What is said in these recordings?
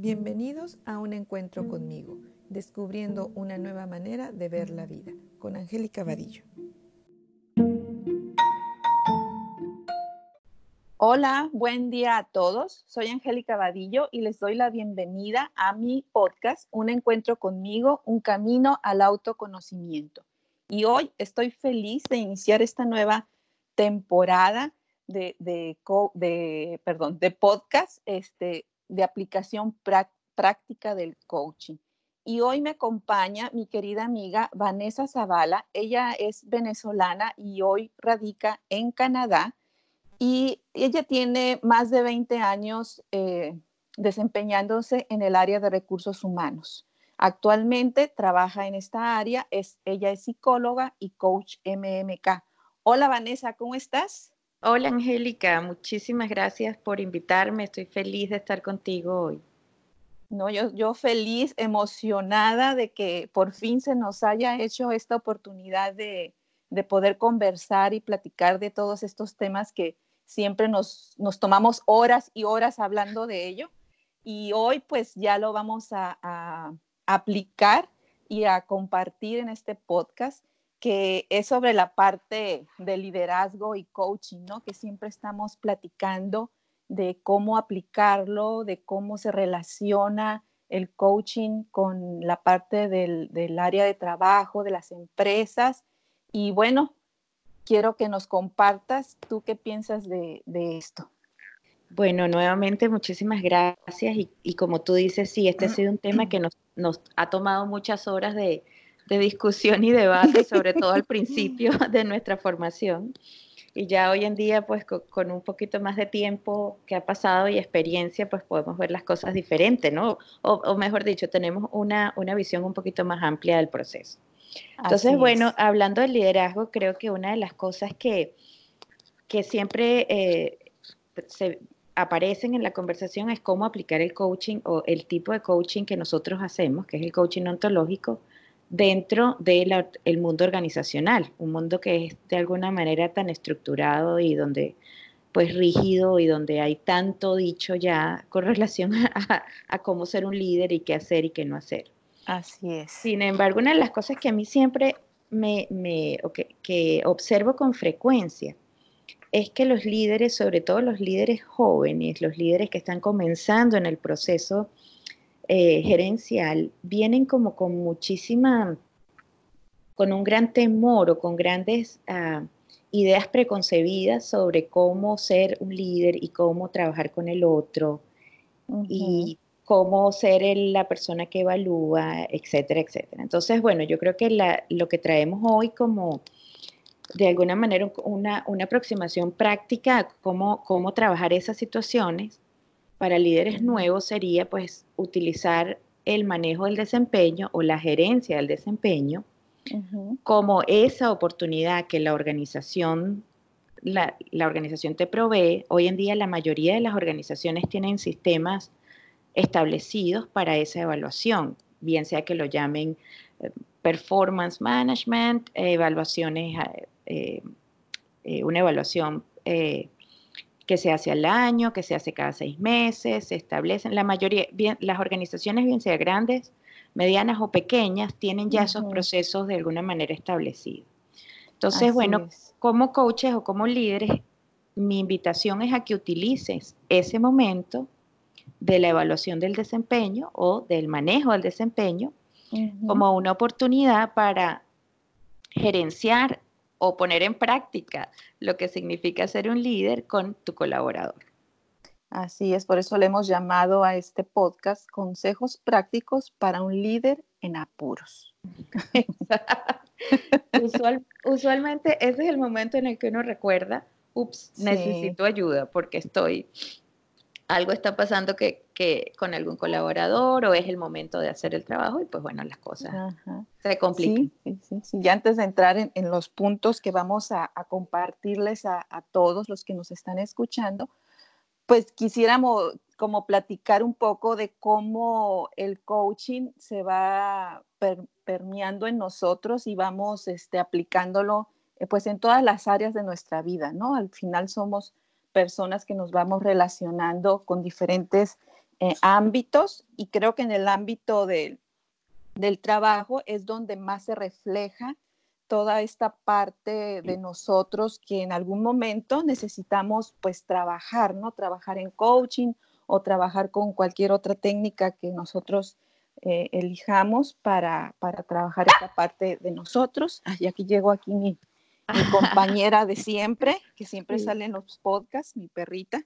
Bienvenidos a un encuentro conmigo, descubriendo una nueva manera de ver la vida, con Angélica Vadillo. Hola, buen día a todos. Soy Angélica Vadillo y les doy la bienvenida a mi podcast, Un encuentro conmigo, un camino al autoconocimiento. Y hoy estoy feliz de iniciar esta nueva temporada de, de, perdón, de podcast este, de aplicación práctica del coaching. Y hoy me acompaña mi querida amiga Vanessa Zavala. Ella es venezolana y hoy radica en Canadá. Y ella tiene más de 20 años eh, desempeñándose en el área de recursos humanos. Actualmente trabaja en esta área, es, ella es psicóloga y coach MMK. Hola Vanessa, ¿cómo estás? Hola Angélica, muchísimas gracias por invitarme. Estoy feliz de estar contigo hoy. No, yo, yo feliz, emocionada de que por fin se nos haya hecho esta oportunidad de, poder conversar y platicar de todos estos temas que siempre nos, tomamos horas y horas hablando de ello. Y hoy pues ya lo vamos a aplicar y a compartir en este podcast que es sobre la parte de liderazgo y coaching, ¿no? Que siempre estamos platicando de cómo aplicarlo, de cómo se relaciona el coaching con la parte del, área de trabajo, de las empresas. Y bueno, quiero que nos compartas tú qué piensas de, esto. Bueno, nuevamente muchísimas gracias y, como tú dices, sí, este ha sido un tema que nos ha tomado muchas horas de, de discusión y debate, sobre todo al principio de nuestra formación. Y ya hoy en día, pues con, un poquito más de tiempo que ha pasado y experiencia, pues podemos ver las cosas diferentes, ¿no? O, mejor dicho, tenemos una, una, visión un poquito más amplia del proceso. Entonces, bueno, hablando del liderazgo, creo que una de las cosas que, que siempre eh, se aparecen en la conversación es cómo aplicar el coaching o el tipo de coaching que nosotros hacemos, que es el coaching ontológico, dentro del mundo organizacional, un mundo que es de alguna manera tan estructurado y donde pues rígido y donde hay tanto dicho ya con relación a, cómo ser un líder y qué hacer y qué no hacer. Así es. Sin embargo, una de las cosas que a mí siempre me, que observo con frecuencia es que los líderes, sobre todo los líderes jóvenes, los líderes que están comenzando en el proceso eh, gerencial vienen como con muchísima, con un gran temor o con grandes ah, ideas preconcebidas sobre cómo ser un líder y cómo trabajar con el otro y cómo ser la persona que evalúa, etcétera, etcétera. Entonces, bueno, yo creo que lo que traemos hoy como de alguna manera una, una aproximación práctica a cómo, cómo trabajar esas situaciones para líderes nuevos sería pues utilizar el manejo del desempeño o la gerencia del desempeño como esa oportunidad que la organización, la, organización te provee. Hoy en día la mayoría de las organizaciones tienen sistemas establecidos para esa evaluación, bien sea que lo llamen eh, performance management, evaluaciones, eh, eh, una evaluación que se hace al año, que se hace cada seis meses, se establecen, la mayoría, bien, las organizaciones, bien sea grandes, medianas o pequeñas, tienen ya esos procesos de alguna manera establecidos. Entonces, bueno, como coaches o como líderes, mi invitación es a que utilices ese momento de la evaluación del desempeño o del manejo del desempeño como una oportunidad para gerenciar o poner en práctica lo que significa ser un líder con tu colaborador. Así es, por eso le hemos llamado a este podcast Consejos prácticos para un líder en apuros. usualmente ese es el momento en el que uno recuerda, ups, necesito ayuda porque estoy algo está pasando que, con algún colaborador o es el momento de hacer el trabajo y pues bueno, las cosas se complican. Sí, sí, sí, Y antes de entrar en, los puntos que vamos a, compartirles a, todos los que nos están escuchando, pues quisiéramos como platicar un poco de cómo el coaching se va permeando en nosotros y vamos este, aplicándolo eh, pues en todas las áreas de nuestra vida, ¿no? Al final somos personas que nos vamos relacionando con diferentes eh, ámbitos y creo que en el ámbito del trabajo es donde más se refleja toda esta parte de nosotros que en algún momento necesitamos pues trabajar, ¿no? Trabajar en coaching o trabajar con cualquier otra técnica que nosotros eh, elijamos para, trabajar esta parte de nosotros. Y aquí llego aquí mi, compañera de siempre, que siempre sale en los podcasts, mi perrita,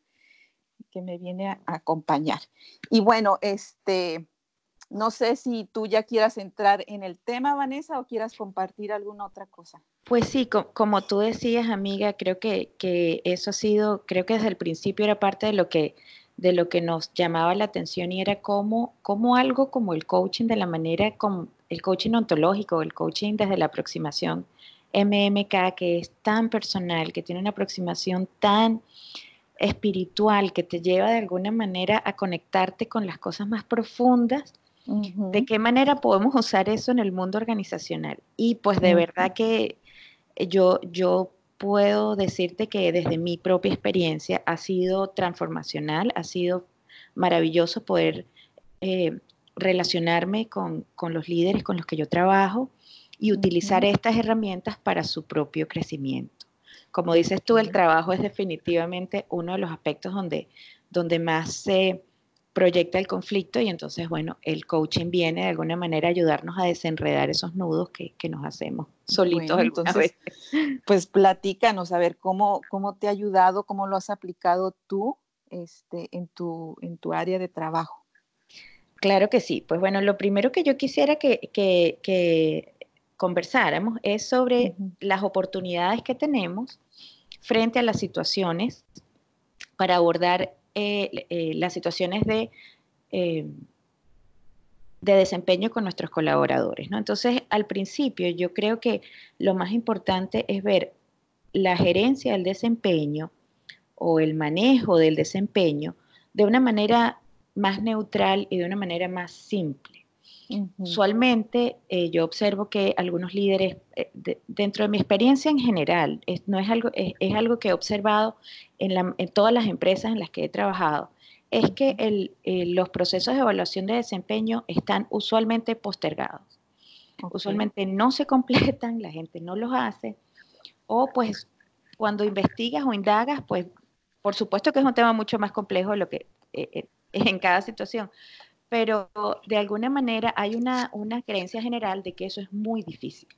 que me viene a, a acompañar. Y bueno, este, no sé si tú ya quieras entrar en el tema, Vanessa, o quieras compartir alguna otra cosa. Pues sí, como tú decías, amiga, creo que, eso ha sido, creo que desde el principio era parte de lo que, de lo que nos llamaba la atención y era como, como algo como el coaching de la manera, como el coaching ontológico, el coaching desde la aproximación MMK, que es tan personal, que tiene una aproximación tan espiritual, que te lleva de alguna manera a conectarte con las cosas más profundas ¿De qué manera podemos usar eso en el mundo organizacional? Y pues de verdad que eh, yo, yo puedo decirte que desde mi propia experiencia ha sido transformacional, ha sido maravilloso poder eh, relacionarme con, los líderes con los que yo trabajo y utilizar estas herramientas para su propio crecimiento. Como dices tú, el trabajo es definitivamente uno de los aspectos donde, donde más se proyecta el conflicto y entonces, bueno, el coaching viene de alguna manera a ayudarnos a desenredar esos nudos que, nos hacemos solitos entonces, Pues platícanos, a ver cómo, cómo te ha ayudado, cómo lo has aplicado tú este, en, tu, en tu área de trabajo. Claro que sí. Pues bueno, lo primero que yo quisiera que, conversáramos es sobre las oportunidades que tenemos frente a las situaciones para abordar eh, eh, las situaciones de, eh, de desempeño con nuestros colaboradores. ¿no? Entonces, al principio yo creo que lo más importante es ver la gerencia del desempeño o el manejo del desempeño de una manera más neutral y de una manera más simple. Usualmente yo observo que algunos líderes, dentro de mi experiencia en general, no es algo, es, algo que he observado en, todas las empresas en las que he trabajado, es que eh, los procesos de evaluación de desempeño están usualmente postergados. Usualmente no se completan, la gente no los hace, o pues cuando investigas o indagas, pues por supuesto que es un tema mucho más complejo de lo que eh, eh, en cada situación, pero de alguna manera hay una, una creencia general de que eso es muy difícil,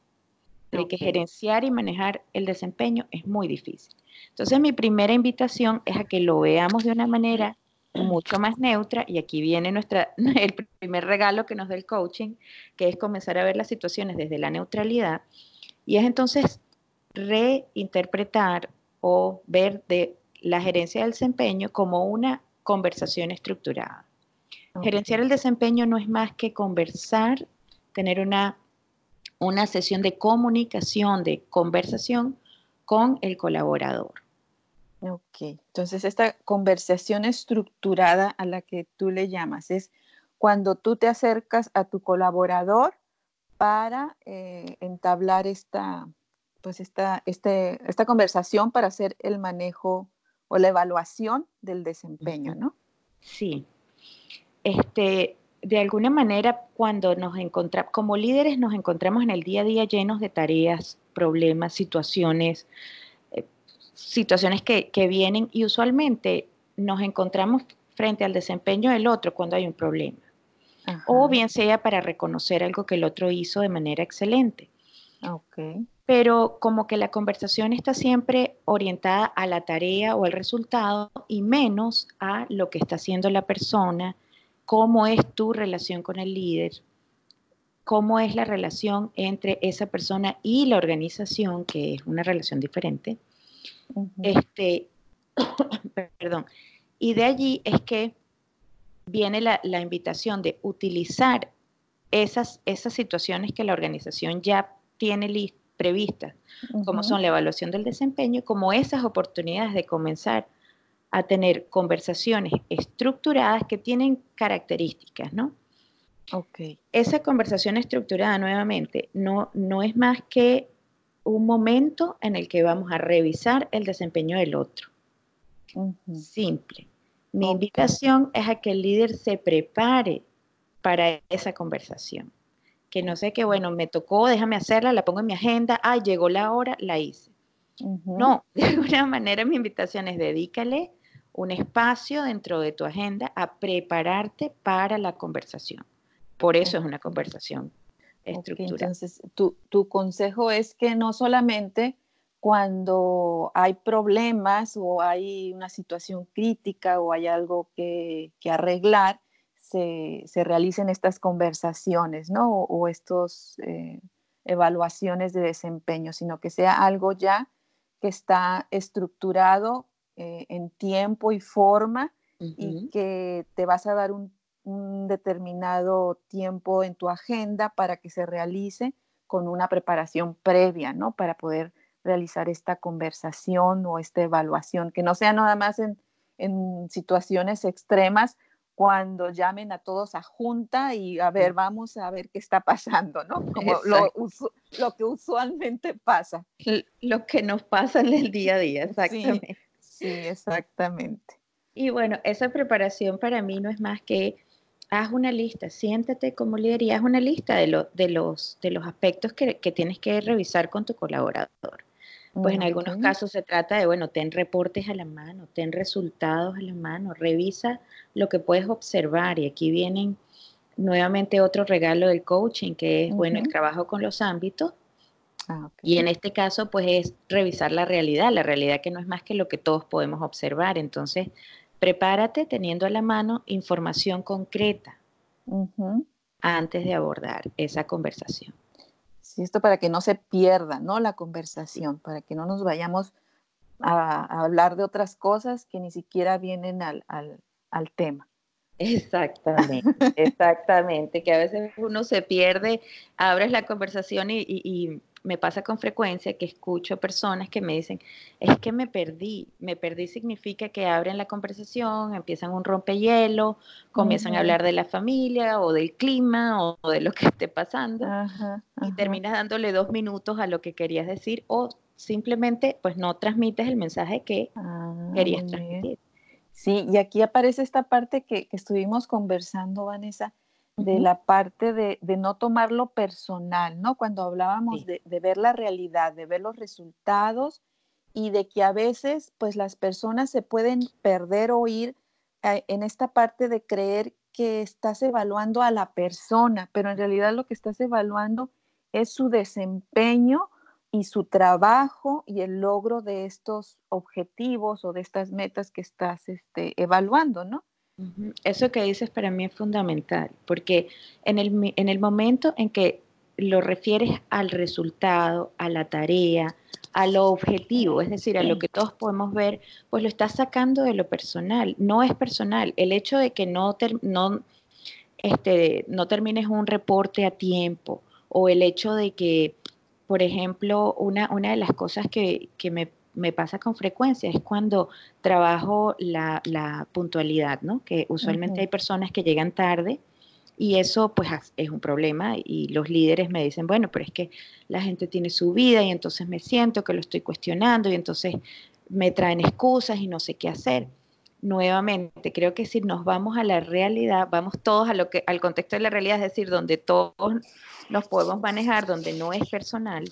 de que gerenciar y manejar el desempeño es muy difícil. Entonces mi primera invitación es a que lo veamos de una manera mucho más neutra y aquí viene nuestra, el primer regalo que nos da el coaching, que es comenzar a ver las situaciones desde la neutralidad y es entonces reinterpretar o ver de la gerencia del desempeño como una conversación estructurada. Gerenciar el desempeño no es más que conversar, tener una, una sesión de comunicación, de conversación con el colaborador. Ok, entonces esta conversación estructurada a la que tú le llamas es cuando tú te acercas a tu colaborador para eh, entablar esta, pues esta, este, esta conversación para hacer el manejo o la evaluación del desempeño, ¿no? Sí. Este, de alguna manera, cuando nos encontramos, como líderes, nos encontramos en el día a día llenos de tareas, problemas, situaciones, eh, situaciones que, vienen y usualmente nos encontramos frente al desempeño del otro cuando hay un problema. O bien sea para reconocer algo que el otro hizo de manera excelente. Okay. Pero como que la conversación está siempre orientada a la tarea o al resultado y menos a lo que está haciendo la persona, cómo es tu relación con el líder, cómo es la relación entre esa persona y la organización, que es una relación diferente. este, perdón. Y de allí es que viene la, invitación de utilizar esas, esas situaciones que la organización ya tiene previstas, como son la evaluación del desempeño, como esas oportunidades de comenzar a tener conversaciones estructuradas que tienen características, ¿no? Okay. Esa conversación estructurada nuevamente no, no es más que un momento en el que vamos a revisar el desempeño del otro. Simple. Mi invitación es a que el líder se prepare para esa conversación. Que no sé que, bueno, me tocó, déjame hacerla, la pongo en mi agenda, ah, llegó la hora, la hice. No, de alguna manera mi invitación es dedícale un espacio dentro de tu agenda a prepararte para la conversación. Por eso es una conversación estructurada. entonces, tu, tu, consejo es que no solamente cuando hay problemas o hay una situación crítica o hay algo que, que arreglar, se, se, realicen estas conversaciones, ¿no? O, o estos eh, evaluaciones de desempeño, sino que sea algo ya que está estructurado eh, en tiempo y forma y que te vas a dar un, determinado tiempo en tu agenda para que se realice con una preparación previa, ¿no? Para poder realizar esta conversación o esta evaluación, que no sea nada más en, situaciones extremas cuando llamen a todos a junta y a ver, vamos a ver qué está pasando, ¿no? Como lo, lo, que usualmente pasa. Lo que nos pasa en el día a día, exactamente. Sí, exactamente. Y bueno, esa preparación para mí no es más que haz una lista, siéntate como líder y haz una lista de, de, los, de los aspectos que, tienes que revisar con tu colaborador. Pues en algunos casos se trata de, bueno, ten reportes a la mano, ten resultados a la mano, revisa lo que puedes observar. Y aquí vienen nuevamente otro regalo del coaching, que es, bueno, el trabajo con los ámbitos Ah, y en este caso, pues es revisar la realidad, la realidad que no es más que lo que todos podemos observar. Entonces, prepárate teniendo a la mano información concreta antes de abordar esa conversación. Sí, esto para que no se pierda, ¿no? La conversación, para que no nos vayamos a, hablar de otras cosas que ni siquiera vienen al, tema. Exactamente, exactamente, que a veces uno se pierde, abres la conversación y me pasa con frecuencia que escucho personas que me dicen, es que me perdí. Me perdí significa que abren la conversación, empiezan un rompehielo, comienzan a hablar de la familia o del clima o, de lo que esté pasando y terminas dándole dos minutos a lo que querías decir o simplemente pues no transmites el mensaje que ah, querías transmitir. Sí, y aquí aparece esta parte que, que estuvimos conversando, Vanessa, de la parte de, no tomarlo personal, ¿no? Cuando hablábamos de, ver la realidad, de ver los resultados y de que a veces, pues las personas se pueden perder o ir eh, en esta parte de creer que estás evaluando a la persona, pero en realidad lo que estás evaluando es su desempeño y su trabajo y el logro de estos objetivos o de estas metas que estás este, evaluando, ¿no? Eso que dices para mí es fundamental, porque en el, en el momento en que lo refieres al resultado, a la tarea, a lo objetivo, es decir, a lo que todos podemos ver, pues lo estás sacando de lo personal. No es personal. El hecho de que no, no, este, no termines un reporte a tiempo o el hecho de que, por ejemplo, una, una de las cosas que, que me me pasa con frecuencia es cuando trabajo la, puntualidad, ¿no? Que usualmente hay personas que llegan tarde y eso pues es un problema y los líderes me dicen, bueno, pero es que la gente tiene su vida y entonces me siento que lo estoy cuestionando y entonces me traen excusas y no sé qué hacer. Nuevamente, creo que si nos vamos a la realidad, vamos todos a lo que al contexto de la realidad, es decir, donde todos nos podemos manejar, donde no es personal,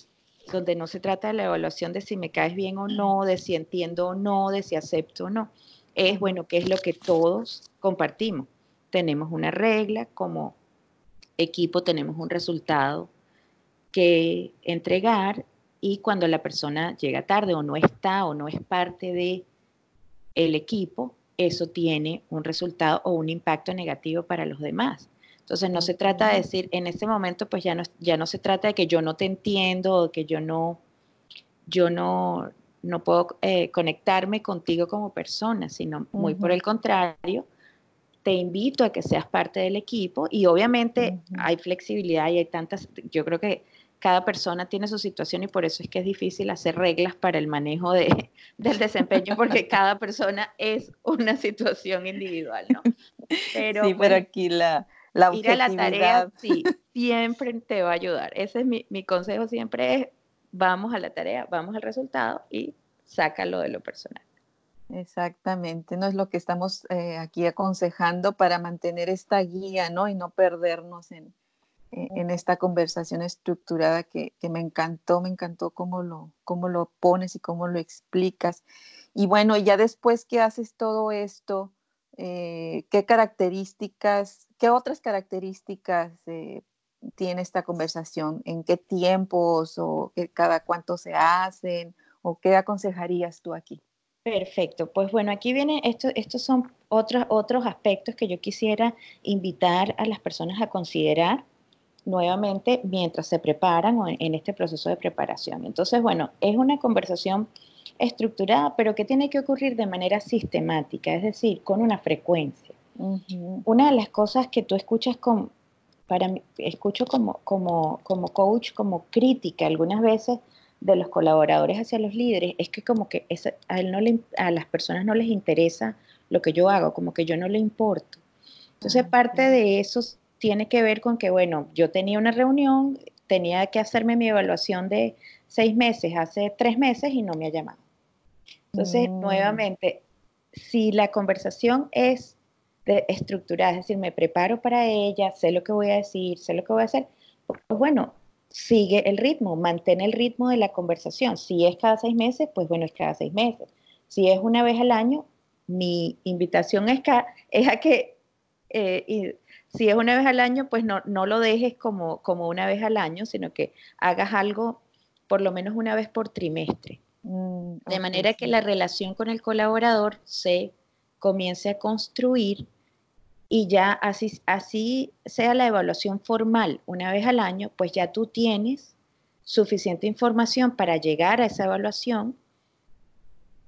donde no se trata de la evaluación de si me caes bien o no, de si entiendo o no, de si acepto o no. Es, bueno, qué es lo que todos compartimos. Tenemos una regla, como equipo tenemos un resultado que entregar y cuando la persona llega tarde o no está o no es parte de el equipo, eso tiene un resultado o un impacto negativo para los demás. Entonces no se trata de decir, en este momento pues ya no, ya no se trata de que yo no te entiendo o que yo no, yo no, no puedo eh, conectarme contigo como persona, sino muy por el contrario, te invito a que seas parte del equipo y obviamente hay flexibilidad y hay tantas, yo creo que cada persona tiene su situación y por eso es que es difícil hacer reglas para el manejo de, del desempeño porque cada persona es una situación individual, ¿no? Pero, sí, pero aquí la, la Ir a la tarea, sí, siempre te va a ayudar. Ese es mi, mi consejo, siempre es, vamos a la tarea, vamos al resultado y sácalo de lo personal. Exactamente, no es lo que estamos eh, aquí aconsejando para mantener esta guía, ¿no? Y no perdernos en, en esta conversación estructurada que, me encantó, me encantó cómo lo, cómo lo pones y cómo lo explicas. Y bueno, ya después que haces todo esto, eh, ¿qué características, qué otras características eh, tiene esta conversación? ¿En qué tiempos o cada cuánto se hacen? ¿O qué aconsejarías tú aquí? Perfecto, pues bueno, aquí vienen, esto, estos son otros, otros aspectos que yo quisiera invitar a las personas a considerar nuevamente mientras se preparan o en este proceso de preparación. Entonces, bueno, es una conversación estructurada, pero que tiene que ocurrir de manera sistemática, es decir, con una frecuencia. Una de las cosas que tú escuchas con, para mí, escucho como, como, como coach, como crítica algunas veces, de los colaboradores hacia los líderes es que como que a, él no le, a las personas no les interesa lo que yo hago, como que yo no le importo. Entonces parte de eso tiene que ver con que, bueno, yo tenía una reunión, tenía que hacerme mi evaluación de seis meses, hace tres meses y no me ha llamado. Entonces, mm. nuevamente, si la conversación es de estructurada, es decir, me preparo para ella, sé lo que voy a decir, sé lo que voy a hacer, pues bueno, sigue el ritmo, mantén el ritmo de la conversación. Si es cada seis meses, pues bueno, es cada seis meses. Si es una vez al año, mi invitación es, es a que, eh, si es una vez al año, pues no, no lo dejes como, como una vez al año, sino que hagas algo por lo menos una vez por trimestre. Mm, de manera que la relación con el colaborador se comience a construir y ya así, así sea la evaluación formal una vez al año, pues ya tú tienes suficiente información para llegar a esa evaluación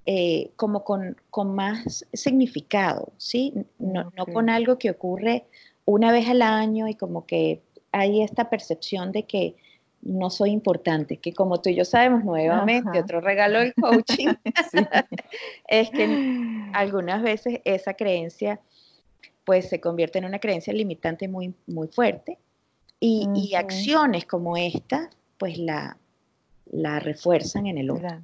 eh, como con, más significado, ¿sí? No, no, con algo que ocurre una vez al año y como que hay esta percepción de que no soy importante, que como tú y yo sabemos nuevamente, otro regalo del coaching, es que algunas veces esa creencia pues se convierte en una creencia limitante muy, muy fuerte y, acciones como esta, pues la, la refuerzan en el otro.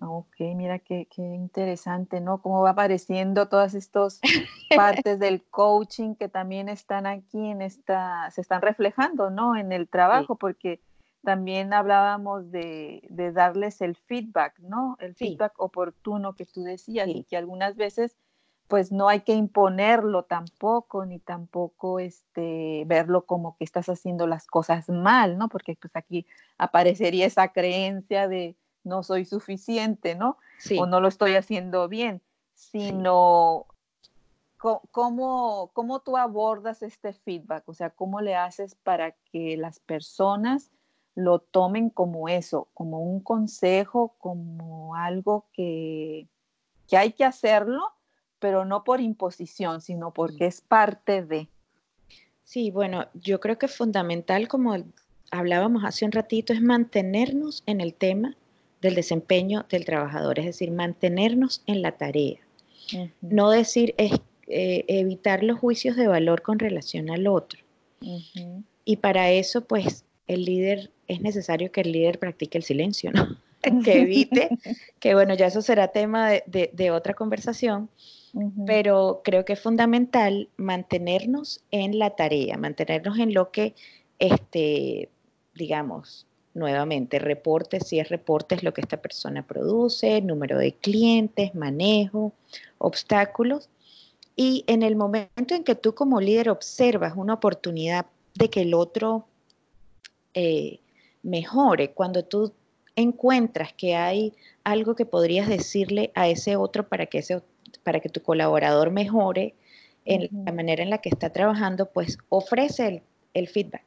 Ok, mira qué, interesante, ¿no? Cómo va apareciendo todas estas partes del coaching que también están aquí en esta, se están reflejando, ¿no? En el trabajo, porque también hablábamos de, darles el feedback, ¿no? El feedback oportuno que tú decías y que algunas veces pues no hay que imponerlo tampoco, ni tampoco este, verlo como que estás haciendo las cosas mal, ¿no? Porque pues aquí aparecería esa creencia de no soy suficiente, ¿no? O no lo estoy haciendo bien, sino ¿cómo, cómo tú abordas este feedback, o sea, cómo le haces para que las personas lo tomen como eso, como un consejo, como algo que, que hay que hacerlo, pero no por imposición, sino porque es parte de. Sí, bueno, yo creo que fundamental, como hablábamos hace un ratito, es mantenernos en el tema del desempeño del trabajador, es decir, mantenernos en la tarea. No decir, es, eh, evitar los juicios de valor con relación al otro. Y para eso, pues, el líder, es necesario que el líder practique el silencio, ¿no? que evite, que bueno, ya eso será tema de otra conversación, pero creo que es fundamental mantenernos en la tarea, mantenernos en lo que, este, digamos, nuevamente, reportes, si es reportes, lo que esta persona produce, número de clientes, manejo, obstáculos. Y en el momento en que tú como líder observas una oportunidad de que el otro eh, mejore, cuando tú encuentras que hay algo que podrías decirle a ese otro para que ese para que tu colaborador mejore en la manera en la que está trabajando, pues ofrece el, feedback.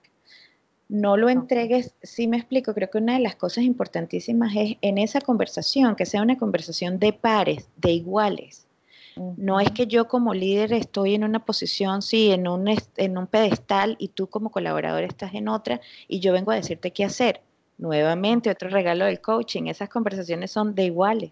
No lo entregues, si me explico, creo que una de las cosas importantísimas es en esa conversación, que sea una conversación de pares, de iguales. No es que yo como líder estoy en una posición, sí, en un, en un pedestal y tú como colaborador estás en otra y yo vengo a decirte qué hacer. Nuevamente, otro regalo del coaching, esas conversaciones son de iguales.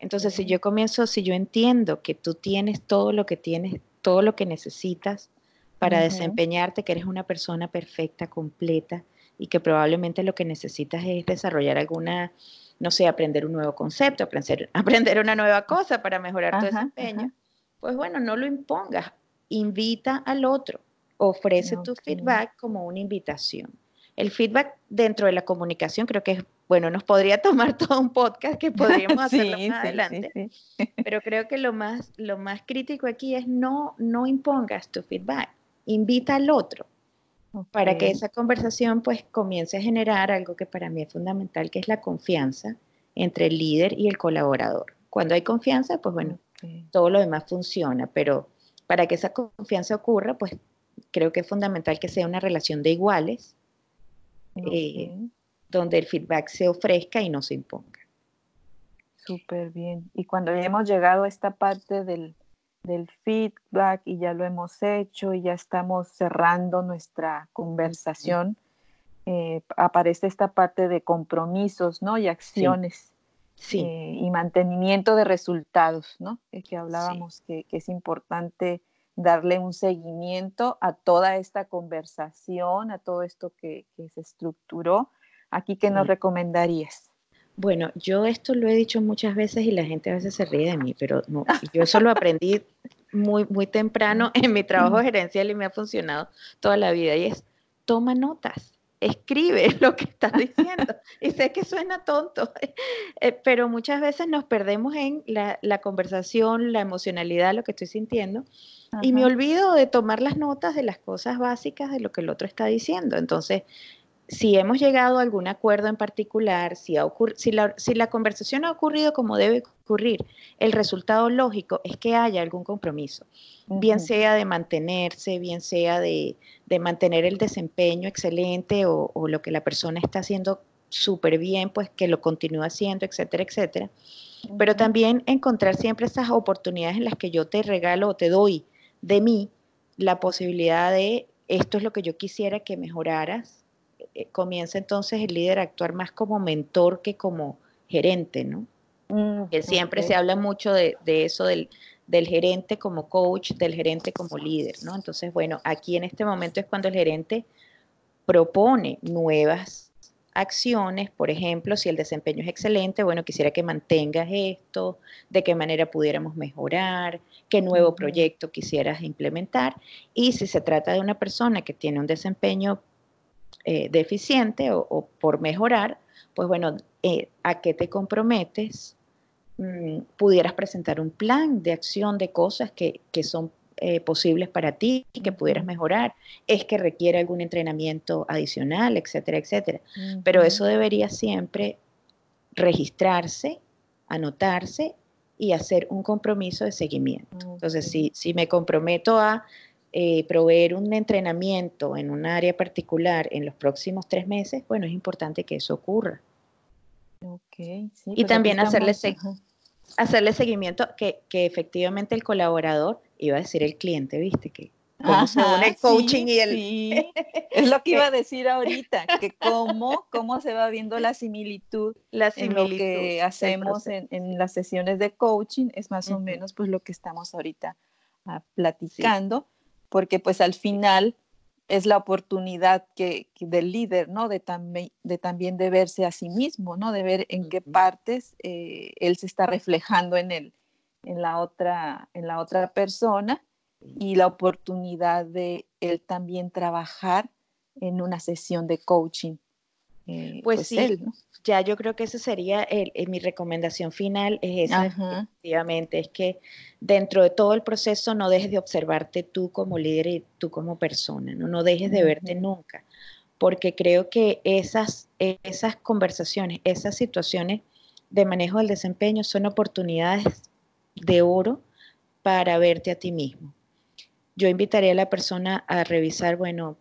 Entonces, si yo comienzo, si yo entiendo que tú tienes todo lo que tienes, todo lo que necesitas para desempeñarte, que eres una persona perfecta, completa, y que probablemente lo que necesitas es desarrollar alguna no sé, aprender un nuevo concepto, aprender, aprender una nueva cosa para mejorar tu desempeño, pues bueno, no lo impongas, invita al otro, ofrece tu feedback como una invitación. El feedback dentro de la comunicación creo que es, bueno, nos podría tomar todo un podcast que podríamos hacerlo más adelante, pero creo que lo más, lo más crítico aquí es no, no impongas tu feedback, invita al otro para que esa conversación pues comience a generar algo que para mí es fundamental, que es la confianza entre el líder y el colaborador. Cuando hay confianza, pues bueno, todo lo demás funciona, pero para que esa confianza ocurra, pues creo que es fundamental que sea una relación de iguales, eh, donde el feedback se ofrezca y no se imponga. Súper bien. Y cuando ya hemos llegado a esta parte del, del feedback y ya lo hemos hecho y ya estamos cerrando nuestra conversación, eh, aparece esta parte de compromisos, ¿no? Y acciones. Sí. Eh, y mantenimiento de resultados, ¿no? que hablábamos que, es importante darle un seguimiento a toda esta conversación, a todo esto que, se estructuró. Aquí, ¿qué nos recomendarías? Bueno, yo esto lo he dicho muchas veces y la gente a veces se ríe de mí, pero no, yo eso lo aprendí muy, muy temprano en mi trabajo gerencial y me ha funcionado toda la vida y es toma notas escribe lo que estás diciendo. y sé que suena tonto, eh, pero muchas veces nos perdemos en la, conversación, la emocionalidad, lo que estoy sintiendo, y me olvido de tomar las notas de las cosas básicas de lo que el otro está diciendo. Entonces, si hemos llegado a algún acuerdo en particular, si, ha si, la, si la conversación ha ocurrido como debe ocurrir, el resultado lógico es que haya algún compromiso, bien sea de mantenerse, bien sea de, mantener el desempeño excelente o, lo que la persona está haciendo súper bien, pues que lo continúe haciendo, etcétera, etcétera. Pero también encontrar siempre esas oportunidades en las que yo te regalo o te doy de mí la posibilidad de esto es lo que yo quisiera que mejoraras eh, comienza entonces el líder a actuar más como mentor que como gerente, ¿no? Mm, que siempre se habla mucho de, eso del, gerente como coach, del gerente como líder, ¿no? Entonces, bueno, aquí en este momento es cuando el gerente propone nuevas acciones, por ejemplo, si el desempeño es excelente, bueno, quisiera que mantengas esto, de qué manera pudiéramos mejorar, qué nuevo proyecto quisieras implementar, y si se trata de una persona que tiene un desempeño eh, deficiente o, por mejorar, pues bueno, eh, ¿a qué te comprometes? Mm, pudieras presentar un plan de acción de cosas que, son eh, posibles para ti y que pudieras mejorar. Es que requiere algún entrenamiento adicional, etcétera, etcétera. Pero eso debería siempre registrarse, anotarse y hacer un compromiso de seguimiento. Entonces, si, si me comprometo a eh, proveer un entrenamiento en un área particular en los próximos tres meses, bueno, es importante que eso ocurra. y pues también hacerle, hacerle seguimiento que, que, efectivamente el colaborador, iba a decir el cliente, viste, que cómo se el coaching y el... Es lo que iba a decir ahorita, que cómo, cómo se va viendo la similitud, la similitud en lo que hacemos en, en, las sesiones de coaching, es más o menos pues lo que estamos ahorita ah, platicando porque pues al final es la oportunidad que, del líder, ¿no? De, de también de verse a sí mismo, ¿no? De ver en qué partes eh, él se está reflejando en él, en la otra, en la otra persona y la oportunidad de él también trabajar en una sesión de coaching. Eh, pues, pues, sí, ya yo creo que esa sería el, mi recomendación final, es esa, efectivamente, es que dentro de todo el proceso no dejes de observarte tú como líder y tú como persona, no, no dejes de verte nunca, porque creo que esas, esas conversaciones, esas situaciones de manejo del desempeño son oportunidades de oro para verte a ti mismo. Yo invitaría a la persona a revisar, bueno,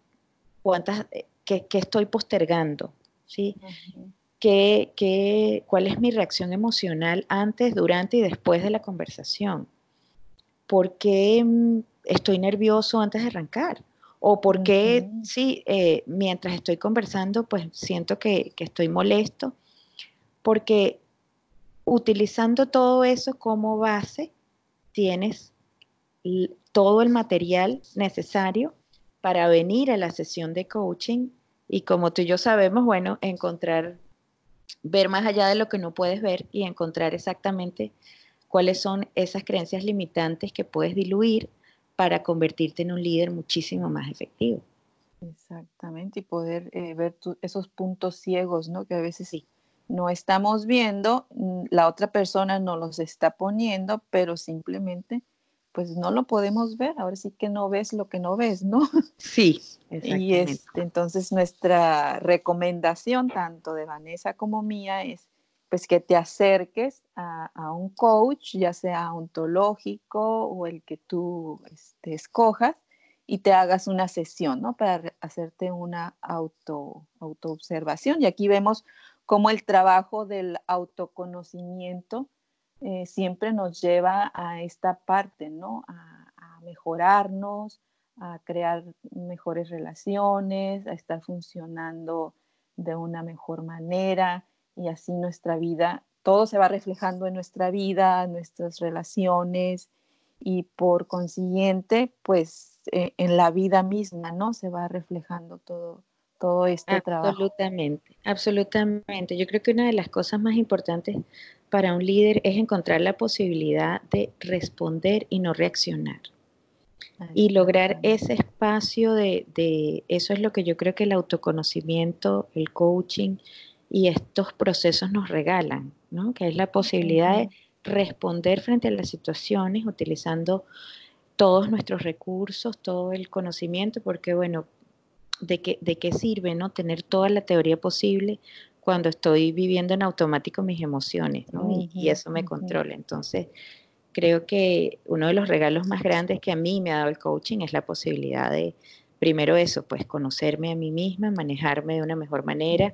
cuántas, eh, qué, qué estoy postergando, ¿sí? cuál es mi reacción emocional antes, durante y después de la conversación. ¿Por qué mm, estoy nervioso antes de arrancar? ¿O por qué, sí, eh, mientras estoy conversando, pues siento que, que estoy molesto? Porque utilizando todo eso como base, tienes todo el material necesario para venir a la sesión de coaching y como tú y yo sabemos, bueno, encontrar ver más allá de lo que no puedes ver y encontrar exactamente cuáles son esas creencias limitantes que puedes diluir para convertirte en un líder muchísimo más efectivo. Exactamente, y poder eh, ver esos puntos ciegos, ¿no? Que a veces sí. no estamos viendo, mm, la otra persona no los está poniendo, pero simplemente pues no lo podemos ver, ahora sí que no ves lo que no ves, ¿no? Sí. Y este, entonces nuestra recomendación, tanto de Vanessa como mía, es pues que te acerques a, un coach, ya sea ontológico o el que tú este, escojas, y te hagas una sesión, ¿no? Para hacerte una auto, autoobservación. Y aquí vemos cómo el trabajo del autoconocimiento eh, siempre nos lleva a esta parte, ¿no? A, mejorarnos, a crear mejores relaciones, a estar funcionando de una mejor manera y así nuestra vida, todo se va reflejando en nuestra vida, nuestras relaciones y por consiguiente, pues eh, en la vida misma, ¿no? Se va reflejando todo, todo este trabajo. Absolutamente, absolutamente. Yo creo que una de las cosas más importantes para un líder es encontrar la posibilidad de responder y no reaccionar. Y lograr ese espacio de, de, eso es lo que yo creo que el autoconocimiento, el coaching y estos procesos nos regalan, ¿no? Que es la posibilidad de responder frente a las situaciones utilizando todos nuestros recursos, todo el conocimiento, porque bueno, ¿de qué, de qué sirve no tener toda la teoría posible cuando estoy viviendo en automático mis emociones ¿no? y, eso me controla? Entonces, creo que uno de los regalos más grandes que a mí me ha dado el coaching es la posibilidad de, primero eso, pues conocerme a mí misma, manejarme de una mejor manera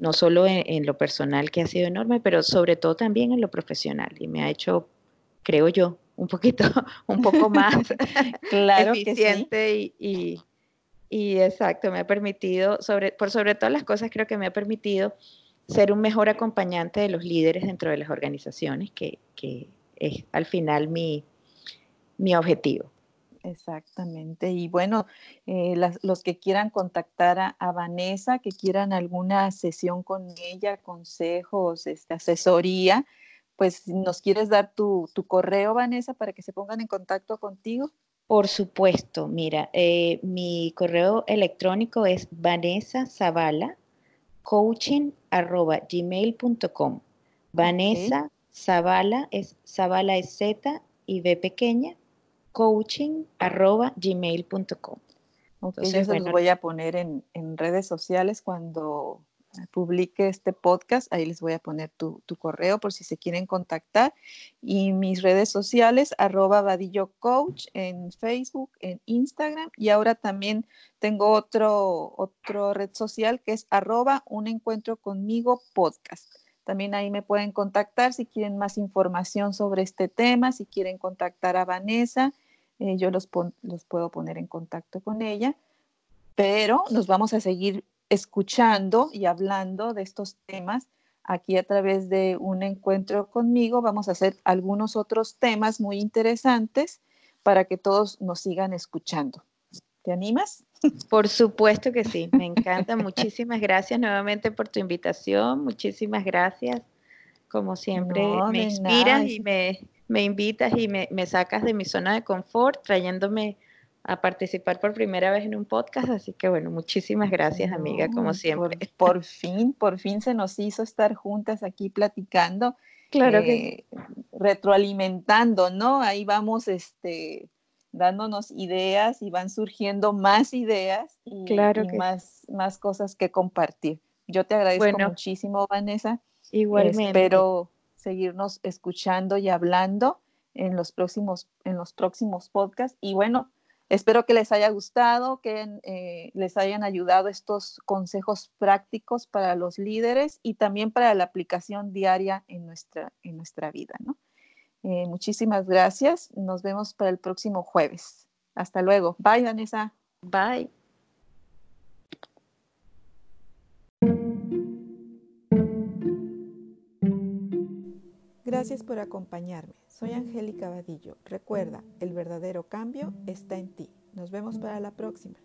no solo en, lo personal que ha sido enorme, pero sobre todo también en lo profesional. Y me ha hecho, creo yo, un poquito, un poco más claro eficiente y, y, exacto, me ha permitido, sobre, por sobre todas las cosas creo que me ha permitido ser un mejor acompañante de los líderes dentro de las organizaciones, que, que es al final mi, mi objetivo. Exactamente. Y bueno, eh, los que quieran contactar a, Vanessa, que quieran alguna sesión con ella, consejos, este, asesoría, pues nos quieres dar tu, correo, Vanessa, para que se pongan en contacto contigo. Por supuesto, mira, eh, mi correo electrónico es Vanessa Zavala, coaching Vanessa Zavala es Zavala es Z y B pequeña, coaching.gmail.com. Entonces, los voy a poner en, redes sociales cuando publique este podcast. Ahí les voy a poner tu, correo por si se quieren contactar. Y mis redes sociales, arroba vadillo coach en Facebook, en Instagram. Y ahora también tengo otro, otro red social que es arroba un conmigo podcast. También ahí me pueden contactar si quieren más información sobre este tema, si quieren contactar a Vanessa, eh, yo los, los puedo poner en contacto con ella, pero nos vamos a seguir escuchando y hablando de estos temas aquí a través de un encuentro conmigo. Vamos a hacer algunos otros temas muy interesantes para que todos nos sigan escuchando. ¿Te animas? Por supuesto que sí, me encanta. Muchísimas gracias nuevamente por tu invitación. Muchísimas gracias. Como siempre, me inspiras y me, me, invitas y me, sacas de mi zona de confort, trayéndome a participar por primera vez en un podcast. Así que bueno, muchísimas gracias, amiga, como siempre. Por, fin, por fin se nos hizo estar juntas aquí platicando. Claro que eh, retroalimentando, ¿no? Ahí vamos, este dándonos ideas y van surgiendo más ideas y, claro más, más cosas que compartir. Yo te agradezco muchísimo, Vanessa. Igualmente. Espero seguirnos escuchando y hablando en los próximos, en los próximos podcasts. Y bueno, espero que les haya gustado, que eh, les hayan ayudado estos consejos prácticos para los líderes y también para la aplicación diaria en nuestra, en nuestra vida, ¿no? Eh, muchísimas gracias. Nos vemos para el próximo jueves. Hasta luego. Bye, Vanessa. Bye. Gracias por acompañarme. Soy Angélica Vadillo. Recuerda, el verdadero cambio está en ti. Nos vemos para la próxima.